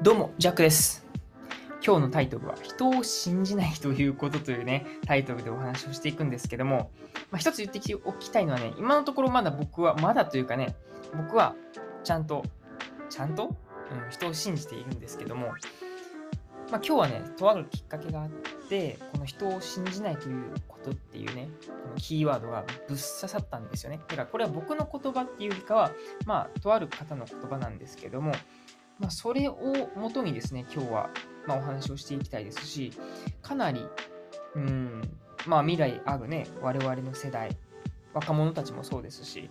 どうも、ジャックです。今日のタイトルは、人を信じないということというね、タイトルでお話をしていくんですけども、まあ、一つ言っておきたいのはね、今のところまだ僕は、まだというかね、僕はちゃんと、ちゃんと、うん、人を信じているんですけども、まあ、今日はね、とあるきっかけがあって、この人を信じないということっていうね、このキーワードがぶっ刺さったんですよね。だからこれは僕の言葉っていうよりかは、まあ、とある方の言葉なんですけども、まあ、それをもとにですね、今日は、ま、お話をしていきたいですし、かなり、うん、まあ、未来あるね、我々の世代、若者たちもそうですし、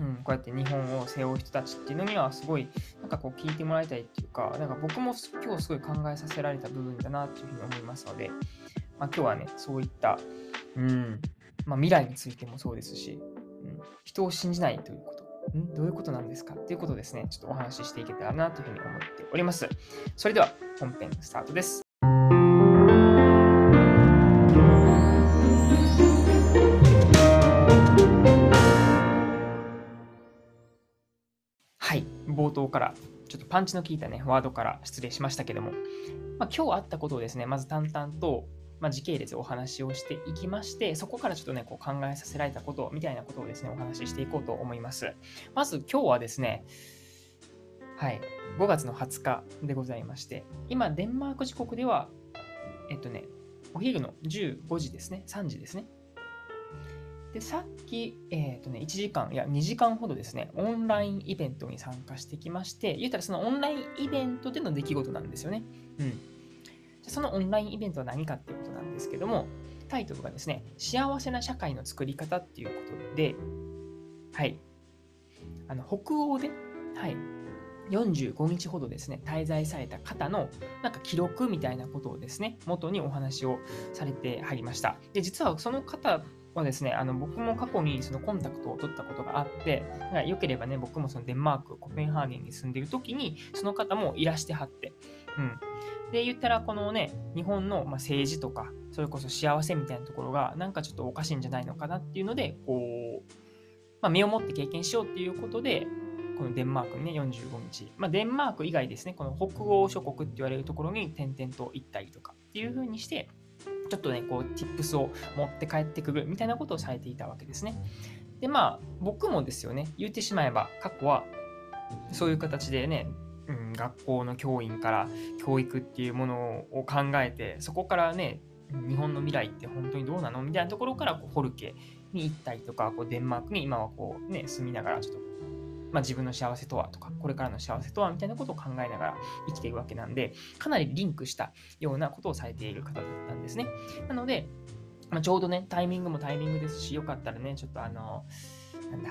うん、こうやって日本を背負う人たちっていうのにはすごいなんかこう聞いてもらいたいっていうか、なんか僕も今日すごい考えさせられた部分だなっていうふうに思いますので、まあ、今日はね、そういった、うん、まあ、未来についてもそうですし、うん、人を信じないということ。ん？どういうことなんですか？っていうことをですね、ちょっとお話ししていけたらなというふうに思っております。それでは本編スタートです。はい、冒頭からちょっとパンチの効いたね、ワードから失礼しましたけども、まあ、今日あったことをですね、まず淡々とまあ、時系列お話をしていきまして、そこからちょっとね、こう考えさせられたことみたいなことをですね、お話ししていこうと思います。まず今日はですね、はい、5月の20日でございまして、今、デンマーク時刻では、えっとね、お昼の15時ですね、3時ですね。で、さっき、えっ、ー、とね、1時間、いや、2時間ほどですね、オンラインイベントに参加してきまして、言ったらそのオンラインイベントでの出来事なんですよね。うん。そのオンラインイベントは何かっていうことなんですけども、タイトルがですね、幸せな社会の作り方っていうことで、はい、あの北欧で、はい、45日ほどですね、滞在された方のなんか記録みたいなことをですね、元にお話をされてはりました。で、実はその方はですね、あの僕も過去にそのコンタクトを取ったことがあって、よければね、僕もそのデンマーク、コペンハーゲンに住んでる時に、その方もいらしてはって、うん。で、言ったら、このね、日本の政治とか、それこそ幸せみたいなところが、なんかちょっとおかしいんじゃないのかなっていうので、こう、まあ、身をもって経験しようっていうことで、このデンマークにね、45日。まあ、デンマーク以外ですね、この北欧諸国って言われるところに点々と行ったりとかっていう風にして、ちょっとね、こう、tips を持って帰ってくるみたいなことをされていたわけですね。で、まあ、僕もですよね、言ってしまえば、過去は、そういう形でね、うん、学校の教員から教育っていうものを考えてそこからね日本の未来って本当にどうなのみたいなところからこうホルケに行ったりとかこうデンマークに今はこうね住みながらちょっとまあ、自分の幸せとはとか、これからの幸せとはみたいなことを考えながら生きているわけなんで、かなりリンクしたようなことをされている方だったんですね。なので、まあ、ちょうどね、タイミングもタイミングですし、よかったらね、ちょっとあの、なんだ、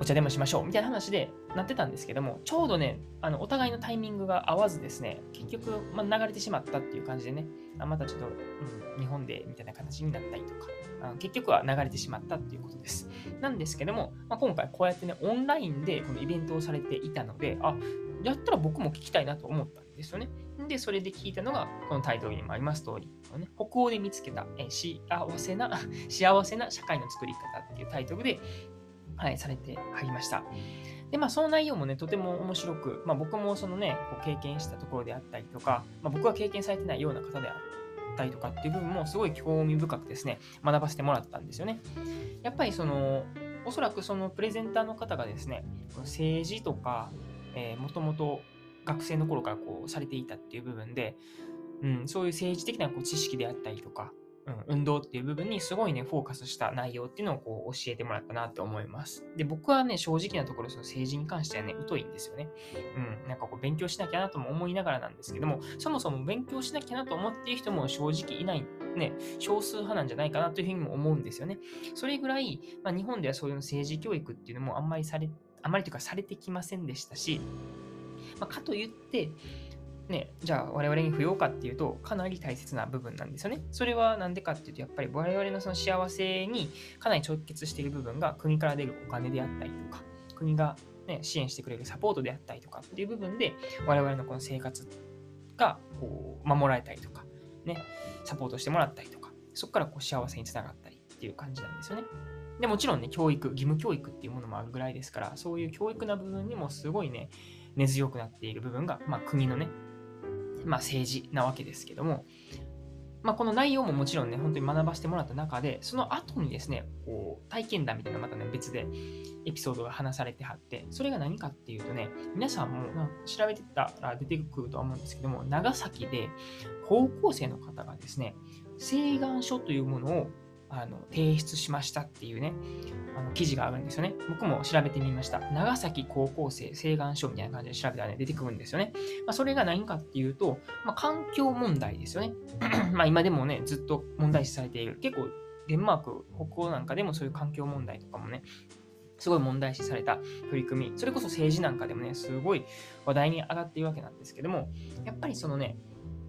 お茶でもしましょうみたいな話でなってたんですけども、ちょうどね、あのお互いのタイミングが合わずですね、結局、まあ、流れてしまったっていう感じでね、あまたちょっと、うん、日本でみたいな形になったりとか、あ結局は流れてしまったっていうことです。なんですけども、まあ、今回こうやってね、オンラインでこのイベントをされていたので、あ、やったら僕も聞きたいなと思ったんですよね。で、それで聞いたのが、このタイトルにもあります通りの、ね、北欧で見つけた、え幸せな、幸せな社会の作り方っていうタイトルで、はい、されてはりました。で、まあ、その内容もね、とても面白く、まあ、僕もそのね、こう経験したところであったりとか、まあ、僕は経験されてないような方であったりとかっていう部分もすごい興味深くですね、学ばせてもらったんですよね。やっぱりその、おそらくそのプレゼンターの方がですね、政治とか、えー、もともと学生の頃からこうされていたっていう部分で、うん、そういう政治的なこう知識であったりとか、うん、運動っていう部分にすごいね、フォーカスした内容っていうのをこう教えてもらったなって思います。で、僕はね、正直なところ、その政治に関してはね、疎いんですよね。うん、なんかこう勉強しなきゃなとも思いながらなんですけども、そもそも勉強しなきゃなと思っている人も正直いない、ね、少数派なんじゃないかなというふうにも思うんですよね。それぐらい、まあ、日本ではそういう政治教育っていうのもあんまりされ、あまりというかされてきませんでしたし、まあ、かといって、ね、じゃあ我々に不要かっていうと、かなり大切な部分なんですよね。それは何でかっていうと、やっぱり我々のその幸せにかなり直結している部分が国から出るお金であったりとか、国が、ね、支援してくれるサポートであったりとかっていう部分で、我々のこの生活がこう守られたりとか、ね、サポートしてもらったりとか、そこからこう幸せにつながったりっていう感じなんですよね。でもちろんね、教育、義務教育っていうものもあるぐらいですから、そういう教育な部分にもすごいね、根強くなっている部分が、まあ、国のね、まあ、政治なわけですけども、まあ、この内容ももちろんね、本当に学ばせてもらった中で、その後にですね、こう体験談みたいなまたね、別でエピソードが話されてはって、それが何かっていうとね、皆さんも調べてたら出てくるとは思うんですけども、長崎で高校生の方がですね、請願書というものをあの提出しましたっていうね、あの記事があるんですよね。僕も調べてみました。長崎高校生請願書みたいな感じで調べたらね、出てくるんですよね。まあ、それが何かっていうと、まあ、環境問題ですよね。まあ今でもね、ずっと問題視されている。結構、デンマーク、北欧なんかでもそういう環境問題とかもね、すごい問題視された取り組み、それこそ政治なんかでもね、すごい話題に上がっているわけなんですけども、やっぱりそのね、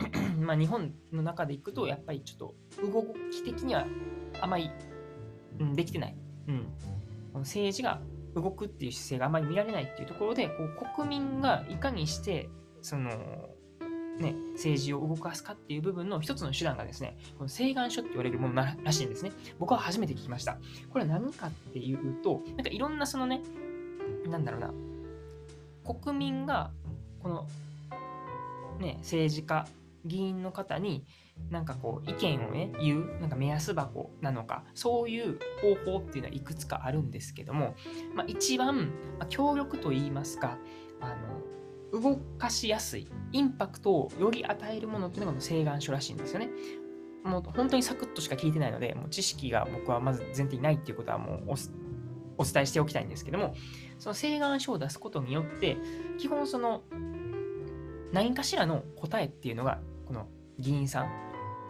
まあ日本の中でいくと、やっぱりちょっと動き的にはあまり、うん、できてない。うん。政治が動くっていう姿勢があまり見られないっていうところで、こう国民がいかにして、その、ね、政治を動かすかっていう部分の一つの手段がですね、この請願書って言われるものらしいんですね。僕は初めて聞きました。これは何かっていうと、なんかいろんなそのね、なんだろうな、国民がこの、ね、政治家、議員の方になんかこう意見をね言うなんか目安箱なのかそういう方法っていうのはいくつかあるんですけども、まあ、一番、まあ、強力と言いますかあの動かしやすいインパクトをより与えるものっていうのがこの請願書らしいんですよね。もう本当にサクッとしか聞いてないのでもう知識が僕はまず前提にないっていうことはもうお伝えしておきたいんですけどもその請願書を出すことによって基本その何かしらの答えっていうのがこの議員さん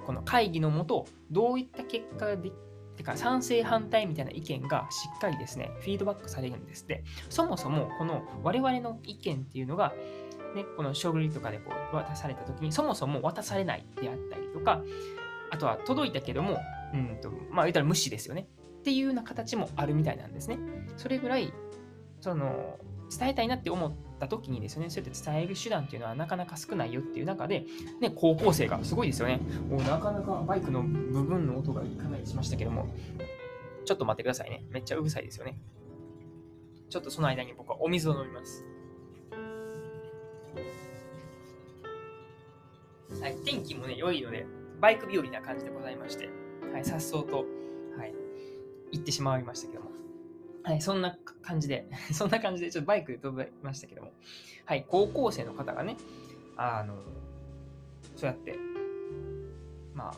この会議のもと、どういった結果がでてか賛成反対みたいな意見がしっかりですね、フィードバックされるんですって。そもそもこの我々の意見っていうのが、ね、この書類とかでこう渡された時にそもそも渡されないであったりとか、あとは届いたけども、うんと、まあ言ったら無視ですよね。っていうような形もあるみたいなんですね。それぐらい、その、伝えたいなって思った時にですね、そうやって伝える手段っていうのはなかなか少ないよっていう中で、ね、高校生がすごいですよね。もうなかなかバイクの部分の音がかなりしましたけども、ちょっと待ってくださいね。めっちゃうるさいですよね。ちょっとその間に僕はお水を飲みます。はい、天気もね、良いので、バイク日和な感じでございまして、はい、さっそうと、はい、行ってしまいましたけども、はい、そんな感じで、そんな感じで、ちょっとバイクで飛びましたけども、はい、高校生の方がね、あの、そうやって、まあ、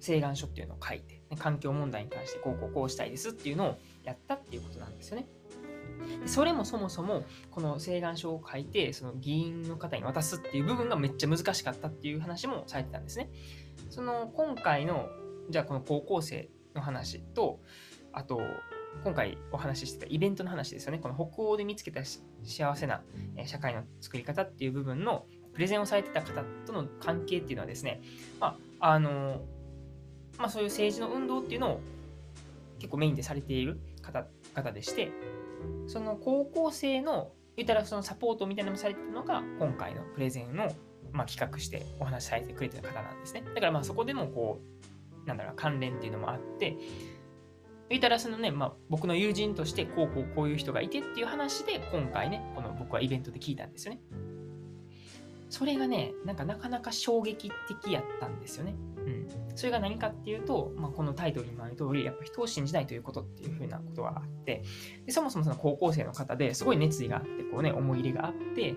請願書っていうのを書いて、ね、環境問題に関してこうこうこうしたいですっていうのをやったっていうことなんですよね。それもそもそも、この請願書を書いて、その議員の方に渡すっていう部分がめっちゃ難しかったっていう話もされてたんですね。その、今回の、じゃあこの高校生の話と、あと、今回お話ししてたイベントの話ですよね。この北欧で見つけた幸せな社会の作り方っていう部分のプレゼンをされてた方との関係っていうのはですね、まあ、あの、まあそういう政治の運動っていうのを結構メインでされている方方でして、その高校生の言ったらそのサポートみたいなのもされてるのが今回のプレゼンの、まあ、企画してお話しされてくれてる方なんですね。だからまあそこでもこう、なんだろう、関連っていうのもあって、言ったらそのね、まあ、僕の友人としてこうこうこういう人がいてっていう話で今回ね、この僕はイベントで聞いたんですよね。それがね、なんかなかなか衝撃的やったんですよね。うん。それが何かっていうと、まあ、このタイトルにもある通り、やっぱ人を信じないということっていうふうなことがあって、でそもそもその高校生の方ですごい熱意があって、こうね、思い入れがあって、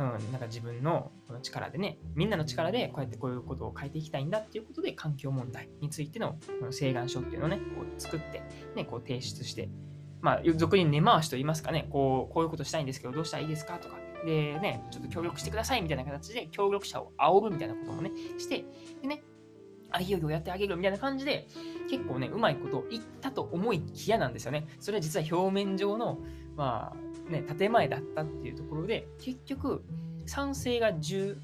うん、なんか自分のこの力でね、みんなの力でこうやってこういうことを変えていきたいんだっていうことで、環境問題についてのこの請願書っていうのをね、こう作って、ね、こう提出して、まあ、俗に根回しと言いますかね、こう、こういうことしたいんですけど、どうしたらいいですかとか、でね、ちょっと協力してくださいみたいな形で、協力者を煽るみたいなこともね、して、でね、あ、いよいよやってあげるみたいな感じで、結構ね、うまいことを言ったと思いきやなんですよね。それは実は表面上の、まあ、ね、建前だったっていうところで、結局、賛成が10、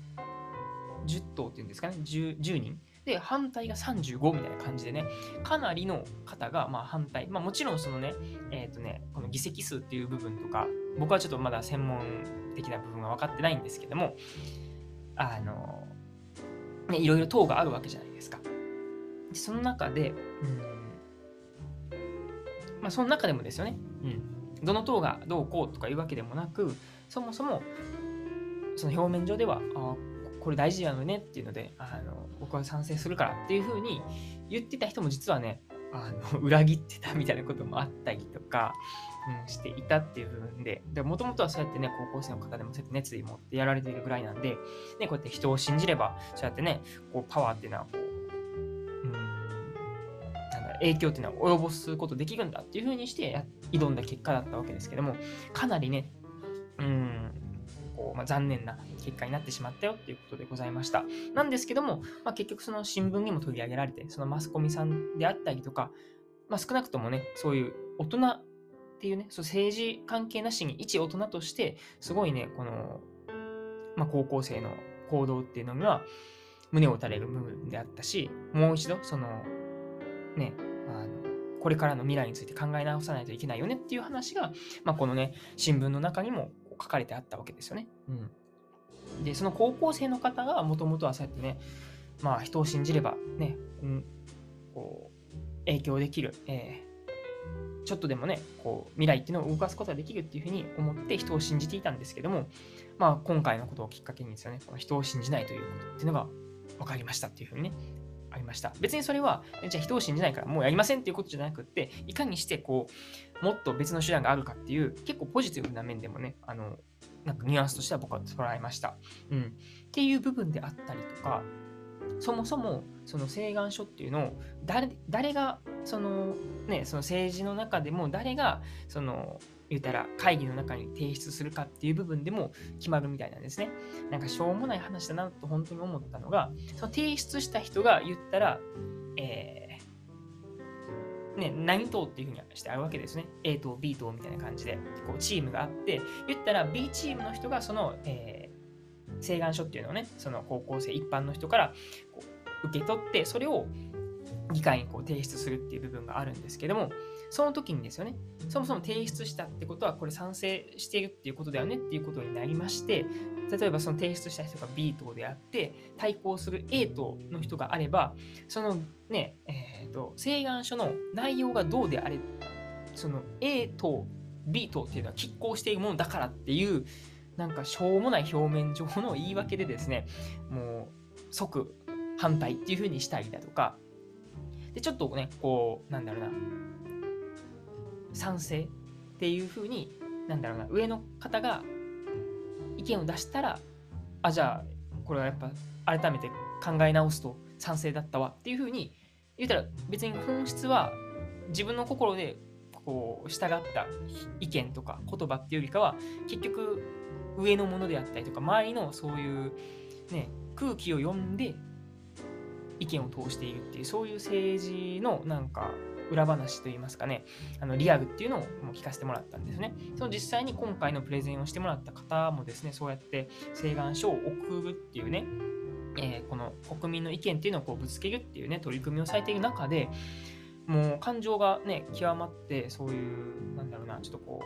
10頭っていうんですかね、10, 10人。で、反対が35みたいな感じでね、かなりの方がまあ反対。まあもちろんそのね、えっ、ー、とね、この議席数っていう部分とか、僕はちょっとまだ専門的な部分が分かってないんですけども、あの、ね、いろいろ党があるわけじゃないですか。でその中で、うん、まあ、その中でもですよね、うん、どの党がどうこうとかいうわけでもなく、そもそもその表面上では、あこれ大事なのねっていうので、あの僕は賛成するからっていうふうに言ってた人も実はね、あの 裏切ってたみたいなこともあったりとか、うん、していたっていう部分で、もともとはそうやってね、高校生の方でもそうやって熱意持ってやられてるぐらいなんで、ね、こうやって人を信じれば、そうやってね、こうパワーっていうのはこう、影響っていうのは及ぼすことできるんだっていうふうにして挑んだ結果だったわけですけども、かなりね、うん、こうまあ、残念な結果になってしまったよっていうことでございました。なんですけども、まあ、結局その新聞にも取り上げられて、そのマスコミさんであったりとか、まあ、少なくともね、そういう大人っていうね、そう政治関係なしに一大人として、すごいね、この、まあ、高校生の行動っていうのには、胸を打たれる部分であったし、もう一度、その、ね、あの、これからの未来について考え直さないといけないよねっていう話が、まあ、このね、新聞の中にも書かれてあったわけですよね。うん。で、その高校生の方がもともとはそうやってね、まあ人を信じればね、うん、こう、影響できる、えー、ちょっとでもね、こう、未来っていうのを動かすことができるっていうふうに思って人を信じていたんですけども、まあ今回のことをきっかけにですよね、この人を信じないということっていうのが分かりましたっていうふうにね、ありました。別にそれは、じゃあ人を信じないからもうやりませんっていうことじゃなくって、いかにしてこう、もっと別の手段があるかっていう、結構ポジティブな面でもね、あの、なんかニュアンスとしては僕は捉えました。うん。っていう部分であったりとか、そもそもその請願書っていうのを誰誰がそのねその政治の中でも誰がその言ったら会議の中に提出するかっていう部分でも決まるみたいなんですね。なんかしょうもない話だなと本当に思ったのが、その提出した人が言ったら、えー、ね、何党っていうふうにしてあるわけですね。A 党、B 党みたいな感じで、こうチームがあって、言ったら B チームの人がその、えー、請願書っていうのをね、その高校生、一般の人からこう受け取って、それを議会にこう提出するっていう部分があるんですけども、その時にですよね、そもそも提出したってことは、これ賛成しているっていうことだよねっていうことになりまして、例えばその提出した人が B 党であって、対抗する A 党の人があれば、そのね、えっ、ー、と、請願書の内容がどうであれ、その A 党、B 党っていうのは拮抗しているものだからっていう、なんかしょうもない表面上の言い訳でですね、もう即反対っていうふうにしたりだとか、で、ちょっとね、こう、なんだろうな、賛成っていうふうに、なんだろうな、上の方が意見を出したら、あ、じゃあ、これはやっぱ改めて考え直すと賛成だったわ。っていうふうに言ったら、別に本質は自分の心でこう従った意見とか言葉っていうよりかは、結局上のものであったりとか、周りのそういうね、空気を読んで意見を通しているっていう、そういう政治のなんか裏話といいますかね、あのリアルっていうのを聞かせてもらったんですね。その実際に今回のプレゼンをしてもらった方もですね、そうやって請願書を送るっていうね、えー、この国民の意見っていうのをこうぶつけるっていうね、取り組みをされている中で、もう感情がね、極まって、そういう、なんだろうな、ちょっとこ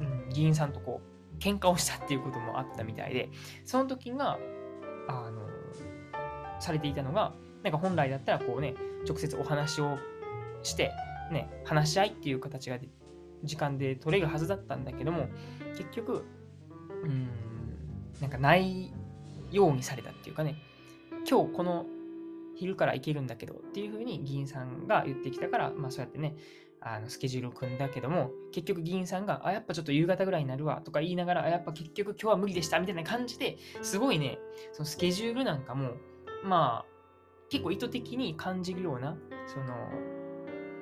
う、うん、議員さんとこう、喧嘩をしたっていうこともあったみたいで、その時が、あの、されていたのが、なんか本来だったらこうね、直接お話をして、ね、話し合いっていう形が時間で取れるはずだったんだけども、結局、うん、なんかないようにされたっていうかね、今日この昼から行けるんだけどっていうふうに議員さんが言ってきたから、まあそうやってね、あのスケジュールを組んだけども、結局議員さんが、あ、やっぱちょっと夕方ぐらいになるわとか言いながら、あ、やっぱ結局今日は無理でしたみたいな感じですごいね、そのスケジュールなんかも、まあ、結構意図的に感じるような、その、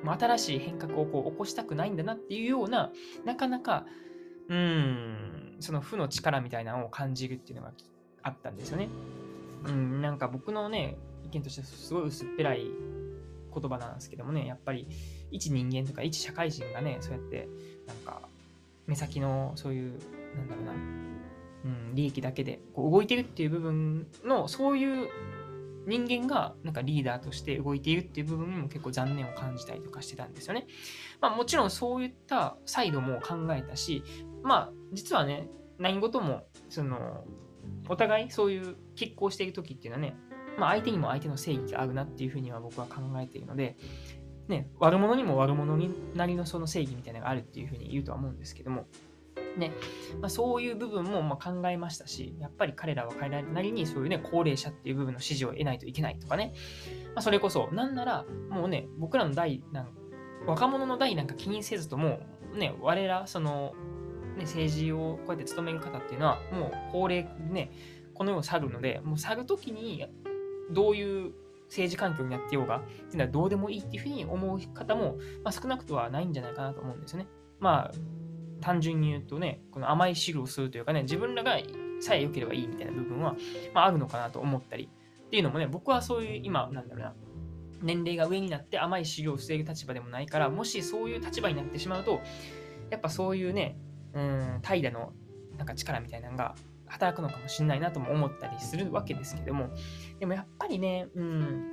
まあ、新しい変革をこう起こしたくないんだなっていうような、なかなか、うん、その負の力みたいなのを感じるっていうのがあったんですよね。うん、なんか僕のね、意見としてはすごい薄っぺらい言葉なんですけどもね、やっぱり一人間とか一社会人がね、そうやって、なんか、目先のそういう、なんだろうな、うん、利益だけでこう動いてるっていう部分の、そういう人間がなんかリーダーとして動いているっていう部分にも結構残念を感じたりとかしてたんですよね。まあもちろんそういったサイドも考えたし、まあ実はね、何事も、その、お互いそういう拮抗している時っていうのはね、まあ相手にも相手の正義があるなっていうふうには僕は考えているので、ね、悪者にも悪者になりのその正義みたいなのがあるっていうふうに言うとは思うんですけども、ねまあ、そういう部分もま考えましたし、やっぱり彼らは彼らなりにそういうね、高齢者っていう部分の支持を得ないといけないとかね、まあ、それこそ、なんなら、もうね、僕らの代、なん若者の代なんか気にせずとも、ね、我ら、その、ね、政治をこうやって務める方っていうのは、もう高齢ね、この世を去るので、もう去るときに、どういう政治環境になってようが、っていうのはどうでもいいっていうふうに思う方も、まあ、少なくとはないんじゃないかなと思うんですよね。まあ、単純に言うとね、この甘い汁をするというかね、自分らがさえ良ければいいみたいな部分は、まあ、あるのかなと思ったり、っていうのもね、僕はそういう今、なんだろうな、年齢が上になって甘い修行を防ぐ立場でもないから、もしそういう立場になってしまうと、やっぱそういうね、うん、怠惰のなんか力みたいなのが働くのかもしれないなとも思ったりするわけですけども、でもやっぱりね、うん、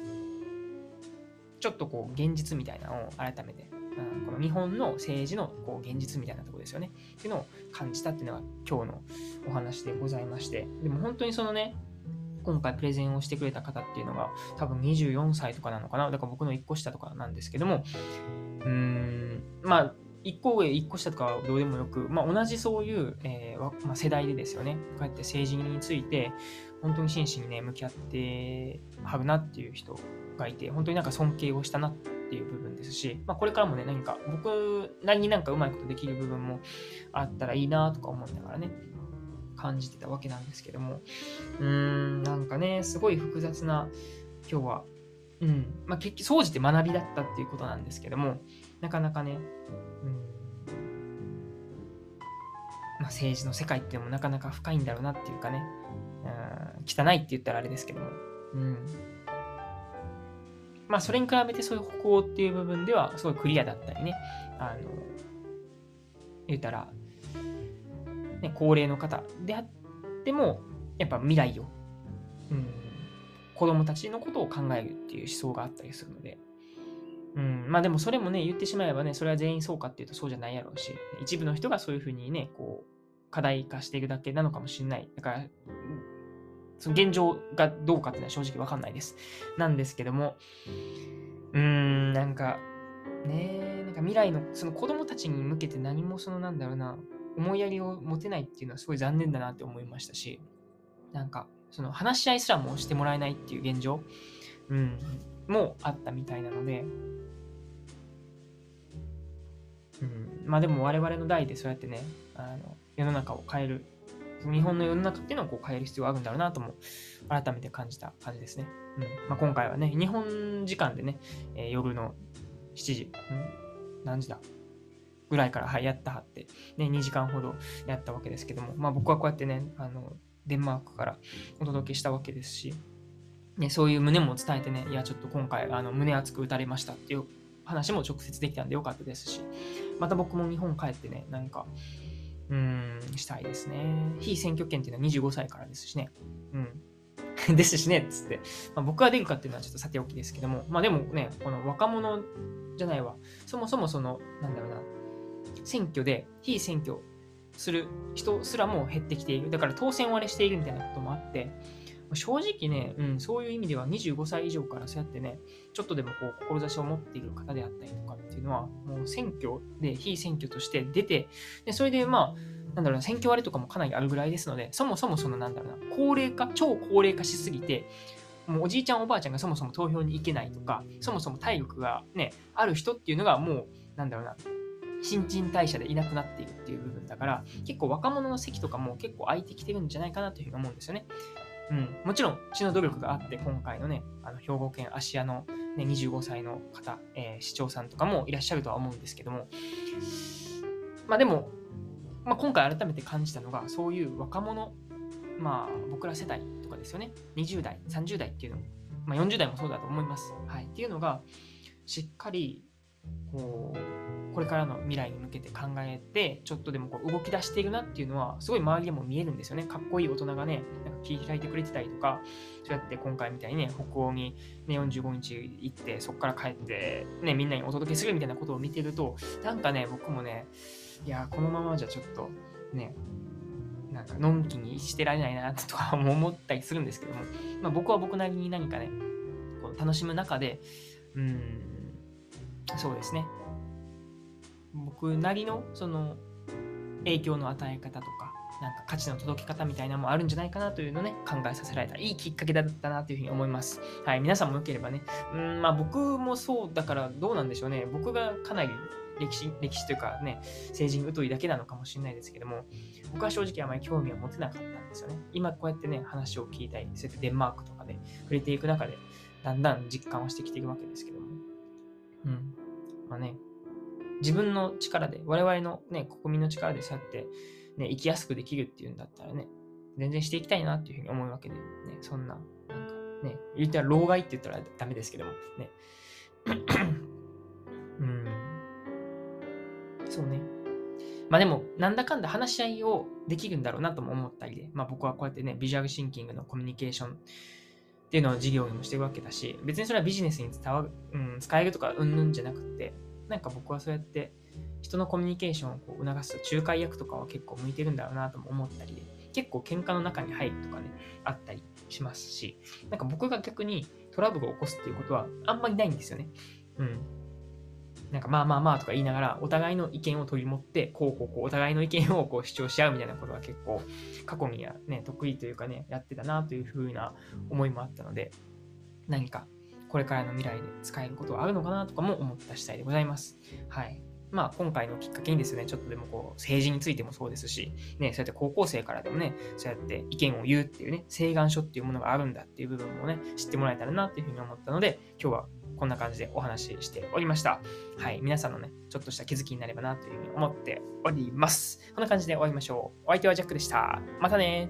ちょっとこう、現実みたいなのを改めて、うん、この日本の政治のこう現実みたいなとこですよね。っていうのを感じたっていうのが今日のお話でございまして、でも本当にそのね、今回プレゼンをしてくれた方っていうのが多分24歳とかなのかな。だから僕の1個下とかなんですけども、うーん、まあ、1個上、1個下とかはどうでもよく、まあ、同じそういう、えーまあ、世代でですよね、こうやって政治について、本当に真摯にね、向き合ってはるなっていう人がいて、本当になんか尊敬をしたなってっていう部分ですし、まあ、これからもね、何か僕なりになんかうまいことできる部分もあったらいいなとか思いながらね、感じてたわけなんですけども、うーん、なんかね、すごい複雑な、今日は、うん、まあ、結局、総じて学びだったっていうことなんですけども、なかなかね、うん、まあ、政治の世界っていうのもなかなか深いんだろうなっていうかね、うん、汚いって言ったらあれですけども、うん。まあ、それに比べてそういう北欧っていう部分では、すごいクリアだったりね、あの、言ったら、ね、高齢の方であっても、やっぱ未来を、うん、子供たちのことを考えるっていう思想があったりするので、うん、まあでもそれもね、言ってしまえばね、それは全員そうかっていうとそうじゃないやろうし、一部の人がそういうふうにね、こう、課題化しているだけなのかもしれない。だから、その現状がどうかっていうのは正直わかんないです。なんですけども、うーん、なんか、ねなんか未来の、その子供たちに向けて何もそのなんだろうな、思いやりを持てないっていうのはすごい残念だなって思いましたし、なんか、その話し合いすらもしてもらえないっていう現状、うん、もあったみたいなので、うん、まあでも我々の代でそうやってね、あの世の中を変える、日本の世の中っていうのをこう変える必要があるんだろうなとも改めて感じた感じですね。うん。まあ、今回はね、日本時間でね、えー、夜の7時、うん、何時だ？ぐらいから、はい、やったはって、ね、2時間ほどやったわけですけども、まあ僕はこうやってね、あの、デンマークからお届けしたわけですし、ね、そういう胸も伝えてね、いや、ちょっと今回、あの、胸熱く打たれましたっていう話も直接できたんでよかったですし、また僕も日本帰ってね、なんか、うん、したいですね。非選挙権っていうのは25歳からですしね。うん。ですしね、つって。まあ、僕が出るかっていうのはちょっとさておきですけども、まあでもね、この若者じゃないわ。そもそもその、なんだろうな、選挙で非選挙する人すらも減ってきている。だから当選割れしているみたいなこともあって、正直ね、うん、そういう意味では25歳以上からそうやってね、ちょっとでもこう、志を持っている方であったりとかっていうのは、もう選挙で、非選挙として出て、でそれでまあ、なんだろうな、選挙割とかもかなりあるぐらいですので、そもそもそのなんだろうな、高齢化、超高齢化しすぎて、もうおじいちゃんおばあちゃんがそもそも投票に行けないとか、そもそも体力がね、ある人っていうのがもう、なんだろうな、新陳代謝でいなくなっているっていう部分だから、結構若者の席とかも結構空いてきてるんじゃないかなというふうに思うんですよね。うん、もちろん、血の努力があって、今回のね、あの兵庫県芦屋の、ね、25歳の方、えー、市長さんとかもいらっしゃるとは思うんですけども、まあでも、まあ、今回改めて感じたのが、そういう若者、まあ僕ら世代とかですよね、20代、30代っていうの、まあ、40代もそうだと思います。はい。っていうのが、しっかり、こう、これからの未来に向けて考えて、ちょっとでもこう動き出しているなっていうのは、すごい周りでも見えるんですよね。かっこいい大人がね、なんか切り開いてくれてたりとか、そうやって今回みたいにね、北欧に、ね、45日行って、そこから帰って、ね、みんなにお届けするみたいなことを見てると、なんかね、僕もね、いや、このままじゃちょっと、ね、なんか、のんきにしてられないなとか思ったりするんですけども、まあ、僕は僕なりに何かね、こう楽しむ中で、うん、そうですね。僕なりのその影響の与え方とか、なんか価値の届け方みたいなのもあるんじゃないかなというのをね、考えさせられたいいきっかけだったなというふうに思います。はい、皆さんもよければね、うん、まあ僕もそうだからどうなんでしょうね。僕がかなり歴史、歴史というかね、政治に疎いだけなのかもしれないですけども、僕は正直あまり興味を持てなかったんですよね。今こうやってね、話を聞いたり、そうやってデンマークとかで触れていく中で、だんだん実感をしてきていくわけですけども。うん。まあね、自分の力で、我々のね、国民の力でそうやって、ね、生きやすくできるっていうんだったらね、全然していきたいなっていうふうに思うわけで、ね、そんな、なんかね、言ったら老害って言ったらダメですけども、ね。うん。そうね。まあでも、なんだかんだ話し合いをできるんだろうなとも思ったりで、まあ僕はこうやってね、ビジュアルシンキングのコミュニケーションっていうのを事業にもしてるわけだし、別にそれはビジネスに伝わ、うん、使えるとかうんぬんじゃなくて、なんか僕はそうやって人のコミュニケーションをこう促す仲介役とかは結構向いてるんだろうなとも思ったりで、結構喧嘩の中に入るとかね、あったりしますし、なんか僕が逆にトラブルを起こすっていうことはあんまりないんですよね。うん。なんかまあまあまあとか言いながら、お互いの意見を取り持って、こうこうこう、お互いの意見をこう主張し合うみたいなことは結構、過去にはね、得意というかね、やってたなというふうな思いもあったので、何かこれからの未来で使えることはあるのかなとかも思った次第でございます。はい。まあ、今回のきっかけにですね、ちょっとでもこう、政治についてもそうですし、ね、そうやって高校生からでもね、そうやって意見を言うっていうね、請願書っていうものがあるんだっていう部分もね、知ってもらえたらなっていうふうに思ったので、今日はこんな感じでお話ししておりました。はい。皆さんのね、ちょっとした気づきになればなというふうに思っております。こんな感じで終わりましょう。お相手はジャックでした。またね